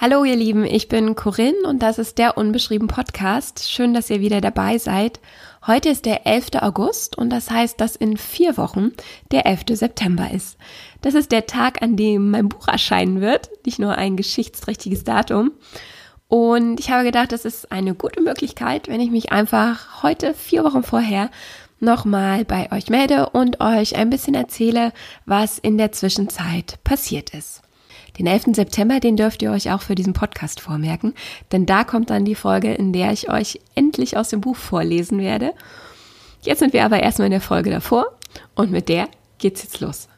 Hallo ihr Lieben, ich bin Corinne und das ist der Unbeschrieben Podcast. Schön, dass ihr wieder dabei seid. Heute ist der 11. August und das heißt, dass in vier Wochen der 11. September ist. Das ist der Tag, an dem mein Buch erscheinen wird, nicht nur ein geschichtsträchtiges Datum. Und ich habe gedacht, das ist eine gute Möglichkeit, wenn ich mich einfach heute, vier Wochen vorher, nochmal bei euch melde und euch ein bisschen erzähle, was in der Zwischenzeit passiert ist. Den 11. September, den dürft ihr euch auch für diesen Podcast vormerken, denn da kommt dann die Folge, in der ich euch endlich aus dem Buch vorlesen werde. Jetzt sind wir aber erstmal in der Folge davor und mit der geht's jetzt los.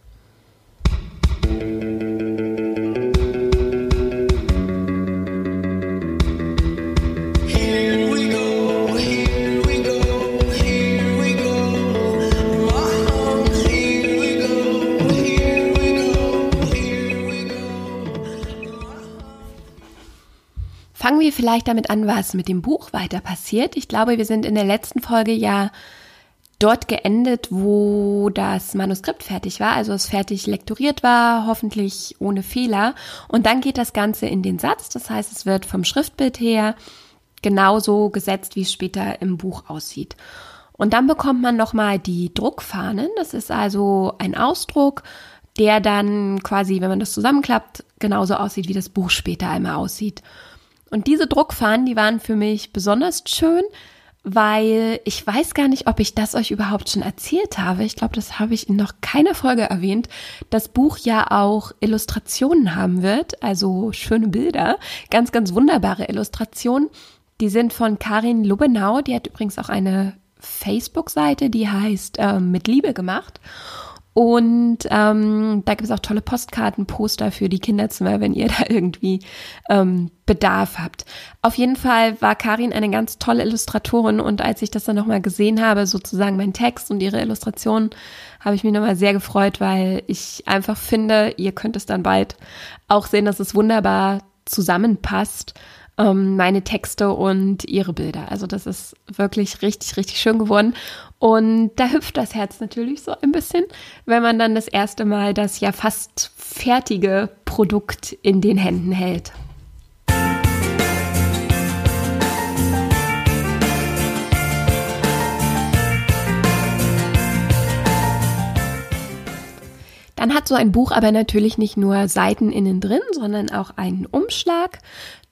Fangen wir vielleicht damit an, was mit dem Buch weiter passiert. Ich glaube, wir sind in der letzten Folge ja dort geendet, wo das Manuskript fertig war, also es fertig lektoriert war, hoffentlich ohne Fehler. Und dann geht das Ganze in den Satz, das heißt, es wird vom Schriftbild her genauso gesetzt, wie es später im Buch aussieht. Und dann bekommt man nochmal die Druckfahnen, das ist also ein Ausdruck, der dann quasi, wenn man das zusammenklappt, genauso aussieht, wie das Buch später einmal aussieht. Und diese Druckfahnen, die waren für mich besonders schön, weil ich weiß gar nicht, ob ich das euch überhaupt schon erzählt habe. Ich glaube, das habe ich in noch keiner Folge erwähnt. Das Buch ja auch Illustrationen haben wird, also schöne Bilder, ganz, ganz wunderbare Illustrationen. Die sind von Karin Lubenau, die hat übrigens auch eine Facebook-Seite, die heißt äh, Mit Liebe gemacht. Und ähm, da gibt es auch tolle Postkarten, Poster für die Kinderzimmer, wenn ihr da irgendwie ähm, Bedarf habt. Auf jeden Fall war Karin eine ganz tolle Illustratorin und als ich das dann nochmal gesehen habe, sozusagen mein Text und ihre Illustration, habe ich mich nochmal sehr gefreut, weil ich einfach finde, ihr könnt es dann bald auch sehen, dass es wunderbar zusammenpasst ähm, meine Texte und ihre Bilder. Also das ist wirklich richtig, richtig schön geworden. Und da hüpft das Herz natürlich so ein bisschen, wenn man dann das erste Mal das ja fast fertige Produkt in den Händen hält. Dann hat so ein Buch aber natürlich nicht nur Seiten innen drin, sondern auch einen Umschlag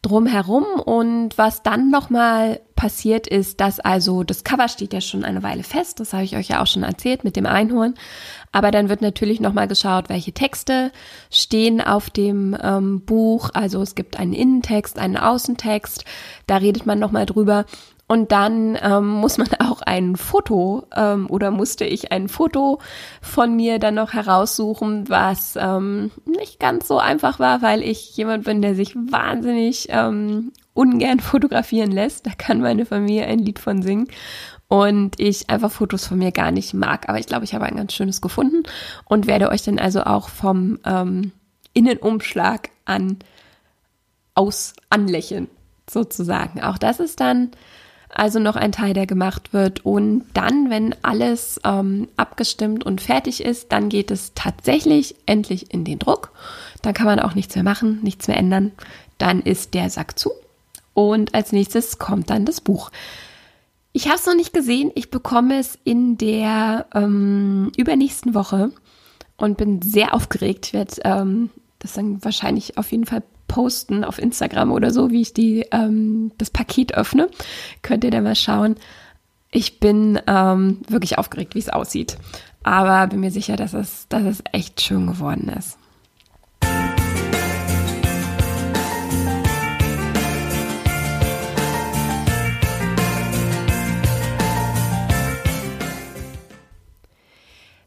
drumherum. Und was dann nochmal passiert ist, dass also das Cover steht ja schon eine Weile fest, das habe ich euch ja auch schon erzählt mit dem Einhorn. Aber dann wird natürlich nochmal geschaut, welche Texte stehen auf dem ähm, Buch. Also es gibt einen Innentext, einen Außentext, da redet man nochmal drüber. Und dann ähm, muss man auch ein Foto ähm, oder musste ich ein Foto von mir dann noch heraussuchen, was ähm, nicht ganz so einfach war, weil ich jemand bin, der sich wahnsinnig ähm, ungern fotografieren lässt. Da kann meine Familie ein Lied von singen. Und ich einfach Fotos von mir gar nicht mag. Aber ich glaube, ich habe ein ganz schönes gefunden und werde euch dann also auch vom ähm, Innenumschlag an aus anlächeln, sozusagen. Auch das ist dann also noch ein Teil, der gemacht wird. Und dann, wenn alles ähm, abgestimmt und fertig ist, dann geht es tatsächlich endlich in den Druck. Dann kann man auch nichts mehr machen, nichts mehr ändern. Dann ist der Sack zu. Und als nächstes kommt dann das Buch. Ich habe es noch nicht gesehen. Ich bekomme es in der ähm, übernächsten Woche und bin sehr aufgeregt. Ich werde ähm, das dann wahrscheinlich auf jeden Fall posten auf Instagram oder so, wie ich die, ähm, das Paket öffne. Könnt ihr da mal schauen. Ich bin ähm, wirklich aufgeregt, wie es aussieht. Aber bin mir sicher, dass es, dass es echt schön geworden ist.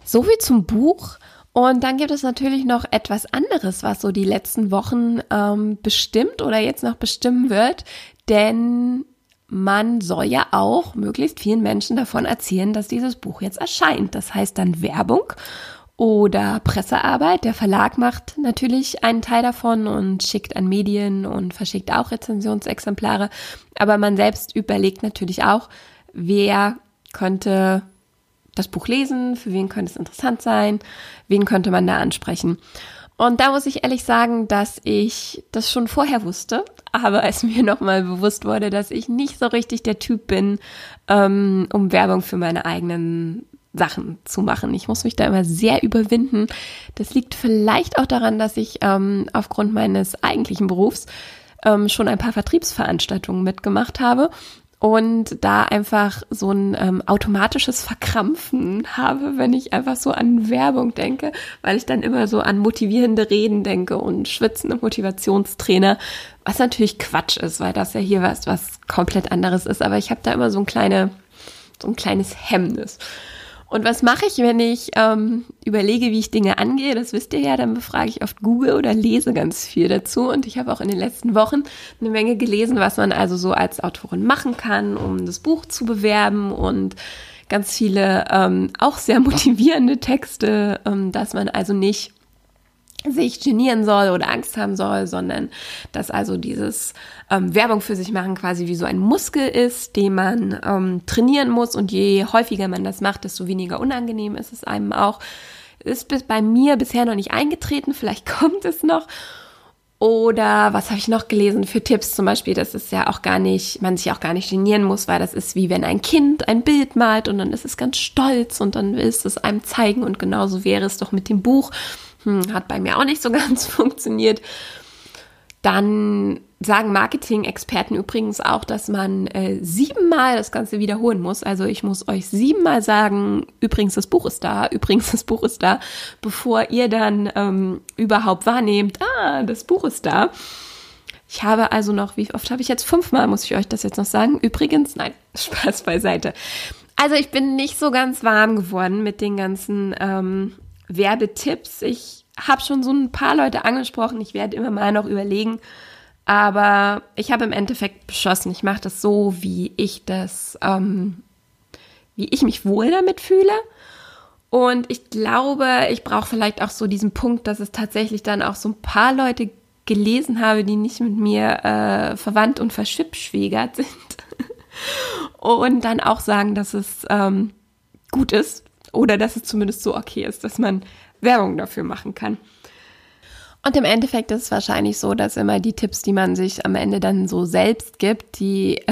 So viel zum Buch. Und dann gibt es natürlich noch etwas anderes, was so die letzten Wochen ähm, bestimmt oder jetzt noch bestimmen wird. Denn man soll ja auch möglichst vielen Menschen davon erzählen, dass dieses Buch jetzt erscheint. Das heißt dann Werbung oder Pressearbeit. Der Verlag macht natürlich einen Teil davon und schickt an Medien und verschickt auch Rezensionsexemplare. Aber man selbst überlegt natürlich auch, wer könnte das Buch lesen, für wen könnte es interessant sein, wen könnte man da ansprechen. Und da muss ich ehrlich sagen, dass ich das schon vorher wusste, aber es mir nochmal bewusst wurde, dass ich nicht so richtig der Typ bin, ähm, um Werbung für meine eigenen Sachen zu machen. Ich muss mich da immer sehr überwinden. Das liegt vielleicht auch daran, dass ich ähm, aufgrund meines eigentlichen Berufs ähm, schon ein paar Vertriebsveranstaltungen mitgemacht habe und da einfach so ein ähm, automatisches Verkrampfen habe, wenn ich einfach so an Werbung denke, weil ich dann immer so an motivierende Reden denke und schwitzende Motivationstrainer, was natürlich Quatsch ist, weil das ja hier was was komplett anderes ist, aber ich habe da immer so ein kleine so ein kleines Hemmnis. Und was mache ich, wenn ich ähm, überlege, wie ich Dinge angehe? Das wisst ihr ja, dann befrage ich oft Google oder lese ganz viel dazu. Und ich habe auch in den letzten Wochen eine Menge gelesen, was man also so als Autorin machen kann, um das Buch zu bewerben und ganz viele ähm, auch sehr motivierende Texte, ähm, dass man also nicht sich genieren soll oder Angst haben soll, sondern dass also dieses ähm, Werbung für sich machen quasi wie so ein Muskel ist, den man ähm, trainieren muss und je häufiger man das macht, desto weniger unangenehm ist es einem auch. Ist bis bei mir bisher noch nicht eingetreten, vielleicht kommt es noch. Oder was habe ich noch gelesen für Tipps? Zum Beispiel, dass es ja auch gar nicht, man sich auch gar nicht genieren muss, weil das ist wie wenn ein Kind ein Bild malt und dann ist es ganz stolz und dann will es es einem zeigen und genauso wäre es doch mit dem Buch hm, hat bei mir auch nicht so ganz funktioniert. Dann sagen Marketing-Experten übrigens auch, dass man äh, siebenmal das Ganze wiederholen muss. Also ich muss euch siebenmal sagen, übrigens das Buch ist da, übrigens das Buch ist da, bevor ihr dann ähm, überhaupt wahrnehmt, ah, das Buch ist da. Ich habe also noch, wie oft habe ich jetzt? Fünfmal muss ich euch das jetzt noch sagen. Übrigens, nein, Spaß beiseite. Also ich bin nicht so ganz warm geworden mit den ganzen ähm, Werbetipps. Ich habe schon so ein paar Leute angesprochen. Ich werde immer mal noch überlegen. Aber ich habe im Endeffekt beschlossen, ich mache das so, wie ich das, ähm, wie ich mich wohl damit fühle. Und ich glaube, ich brauche vielleicht auch so diesen Punkt, dass es tatsächlich dann auch so ein paar Leute gelesen habe, die nicht mit mir äh, verwandt und verschwippschwägert sind. und dann auch sagen, dass es ähm, gut ist, oder dass es zumindest so okay ist, dass man Werbung dafür machen kann. Und im Endeffekt ist es wahrscheinlich so, dass immer die Tipps, die man sich am Ende dann so selbst gibt, die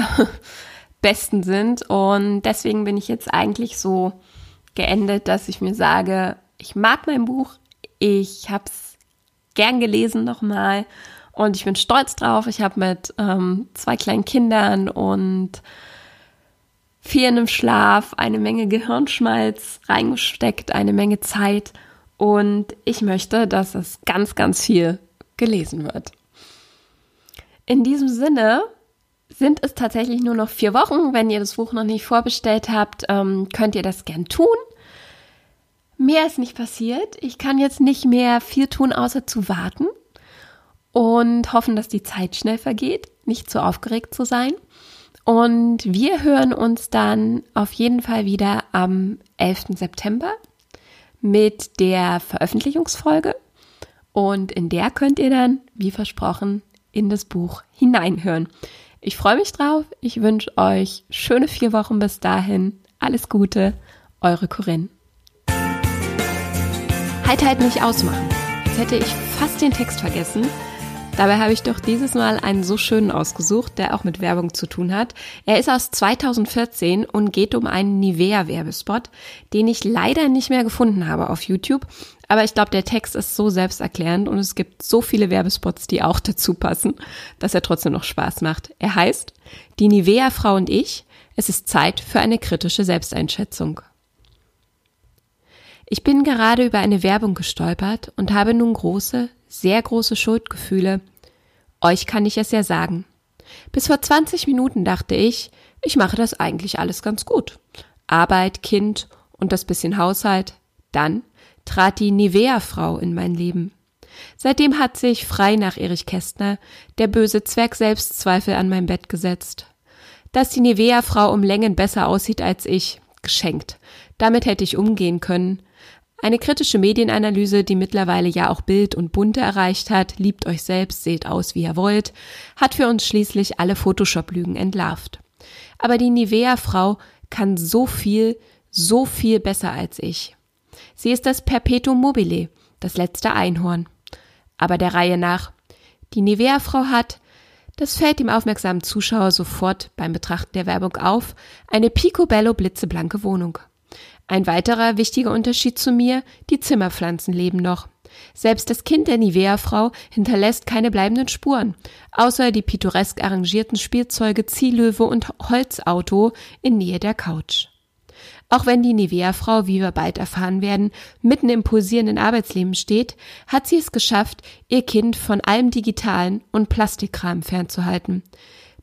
besten sind. Und deswegen bin ich jetzt eigentlich so geendet, dass ich mir sage, ich mag mein Buch, ich habe es gern gelesen nochmal und ich bin stolz drauf. Ich habe mit ähm, zwei kleinen Kindern und fehlendem Schlaf, eine Menge Gehirnschmalz reingesteckt, eine Menge Zeit. Und ich möchte, dass es ganz, ganz viel gelesen wird. In diesem Sinne sind es tatsächlich nur noch vier Wochen. Wenn ihr das Buch noch nicht vorbestellt habt, ähm, könnt ihr das gern tun. Mehr ist nicht passiert. Ich kann jetzt nicht mehr viel tun, außer zu warten und hoffen, dass die Zeit schnell vergeht, nicht zu aufgeregt zu sein. Und wir hören uns dann auf jeden Fall wieder am 11. September mit der Veröffentlichungsfolge. Und in der könnt ihr dann, wie versprochen, in das Buch hineinhören. Ich freue mich drauf. Ich wünsche euch schöne vier Wochen bis dahin. Alles Gute, eure Corinne. Halt halt nicht ausmachen. Jetzt hätte ich fast den Text vergessen. Dabei habe ich doch dieses Mal einen so schönen ausgesucht, der auch mit Werbung zu tun hat. Er ist aus 2014 und geht um einen Nivea-Werbespot, den ich leider nicht mehr gefunden habe auf YouTube. Aber ich glaube, der Text ist so selbsterklärend und es gibt so viele Werbespots, die auch dazu passen, dass er trotzdem noch Spaß macht. Er heißt Die Nivea-Frau und ich. Es ist Zeit für eine kritische Selbsteinschätzung. Ich bin gerade über eine Werbung gestolpert und habe nun große, sehr große Schuldgefühle. Euch kann ich es ja sagen. Bis vor 20 Minuten dachte ich, ich mache das eigentlich alles ganz gut. Arbeit, Kind und das bisschen Haushalt. Dann trat die Nivea-Frau in mein Leben. Seitdem hat sich, frei nach Erich Kästner, der böse Zwerg Selbstzweifel an mein Bett gesetzt. Dass die Nivea-Frau um Längen besser aussieht als ich, geschenkt. Damit hätte ich umgehen können. Eine kritische Medienanalyse, die mittlerweile ja auch Bild und Bunte erreicht hat, liebt euch selbst, seht aus, wie ihr wollt, hat für uns schließlich alle Photoshop-Lügen entlarvt. Aber die Nivea-Frau kann so viel, so viel besser als ich. Sie ist das Perpetuum mobile, das letzte Einhorn. Aber der Reihe nach. Die Nivea-Frau hat, das fällt dem aufmerksamen Zuschauer sofort beim Betrachten der Werbung auf, eine picobello blitzeblanke Wohnung. Ein weiterer wichtiger Unterschied zu mir, die Zimmerpflanzen leben noch. Selbst das Kind der Nivea-Frau hinterlässt keine bleibenden Spuren, außer die pittoresk arrangierten Spielzeuge Zielöwe und Holzauto in Nähe der Couch. Auch wenn die Nivea-Frau, wie wir bald erfahren werden, mitten im pulsierenden Arbeitsleben steht, hat sie es geschafft, ihr Kind von allem Digitalen und Plastikkram fernzuhalten.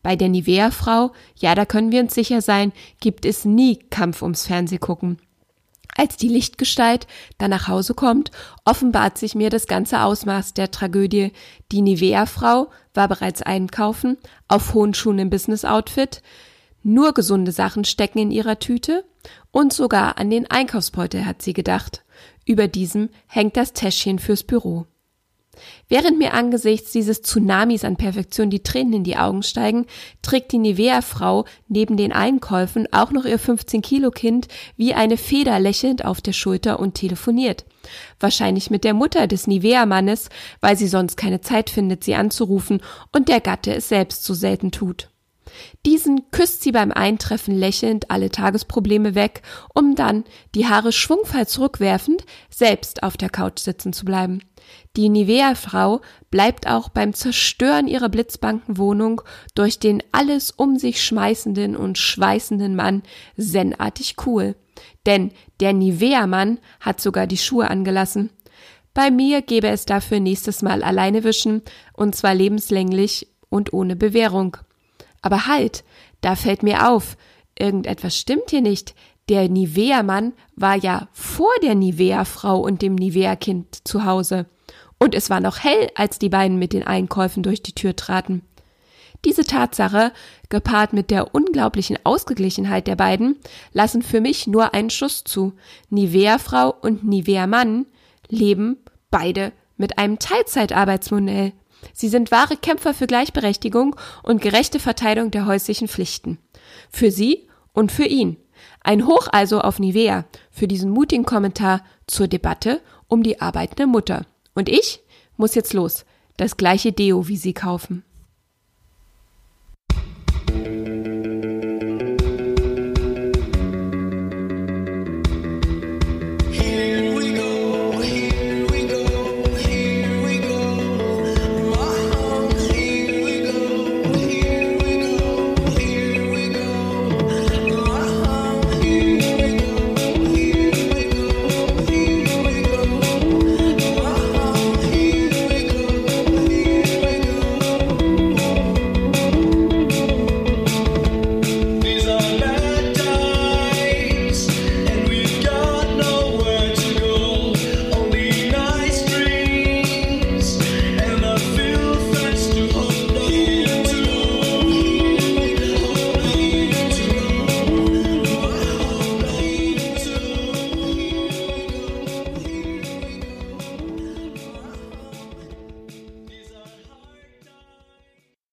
Bei der Nivea-Frau, ja, da können wir uns sicher sein, gibt es nie Kampf ums Fernsehgucken. Als die Lichtgestalt dann nach Hause kommt, offenbart sich mir das ganze Ausmaß der Tragödie. Die Nivea-Frau war bereits einkaufen, auf hohen Schuhen im Business-Outfit, nur gesunde Sachen stecken in ihrer Tüte und sogar an den Einkaufsbeutel hat sie gedacht. Über diesem hängt das Täschchen fürs Büro. Während mir angesichts dieses Tsunamis an Perfektion die Tränen in die Augen steigen, trägt die Nivea-Frau neben den Einkäufen auch noch ihr 15-Kilo-Kind wie eine Feder lächelnd auf der Schulter und telefoniert. Wahrscheinlich mit der Mutter des Nivea-Mannes, weil sie sonst keine Zeit findet, sie anzurufen und der Gatte es selbst so selten tut. Diesen küsst sie beim Eintreffen lächelnd alle Tagesprobleme weg, um dann, die Haare schwungvoll zurückwerfend, selbst auf der Couch sitzen zu bleiben. Die Nivea-Frau bleibt auch beim Zerstören ihrer Blitzbankenwohnung durch den alles um sich schmeißenden und schweißenden Mann zenartig cool. Denn der Nivea-Mann hat sogar die Schuhe angelassen. Bei mir gäbe es dafür nächstes Mal alleine wischen, und zwar lebenslänglich und ohne Bewährung. Aber halt, da fällt mir auf, irgendetwas stimmt hier nicht. Der Nivea-Mann war ja vor der Nivea-Frau und dem Nivea-Kind zu Hause. Und es war noch hell, als die beiden mit den Einkäufen durch die Tür traten. Diese Tatsache, gepaart mit der unglaublichen Ausgeglichenheit der beiden, lassen für mich nur einen Schuss zu. Nivea-Frau und Nivea-Mann leben beide mit einem Teilzeitarbeitsmodell. Sie sind wahre Kämpfer für Gleichberechtigung und gerechte Verteilung der häuslichen Pflichten. Für sie und für ihn. Ein Hoch also auf Nivea für diesen mutigen Kommentar zur Debatte um die arbeitende Mutter. Und ich muss jetzt los. Das gleiche Deo wie Sie kaufen.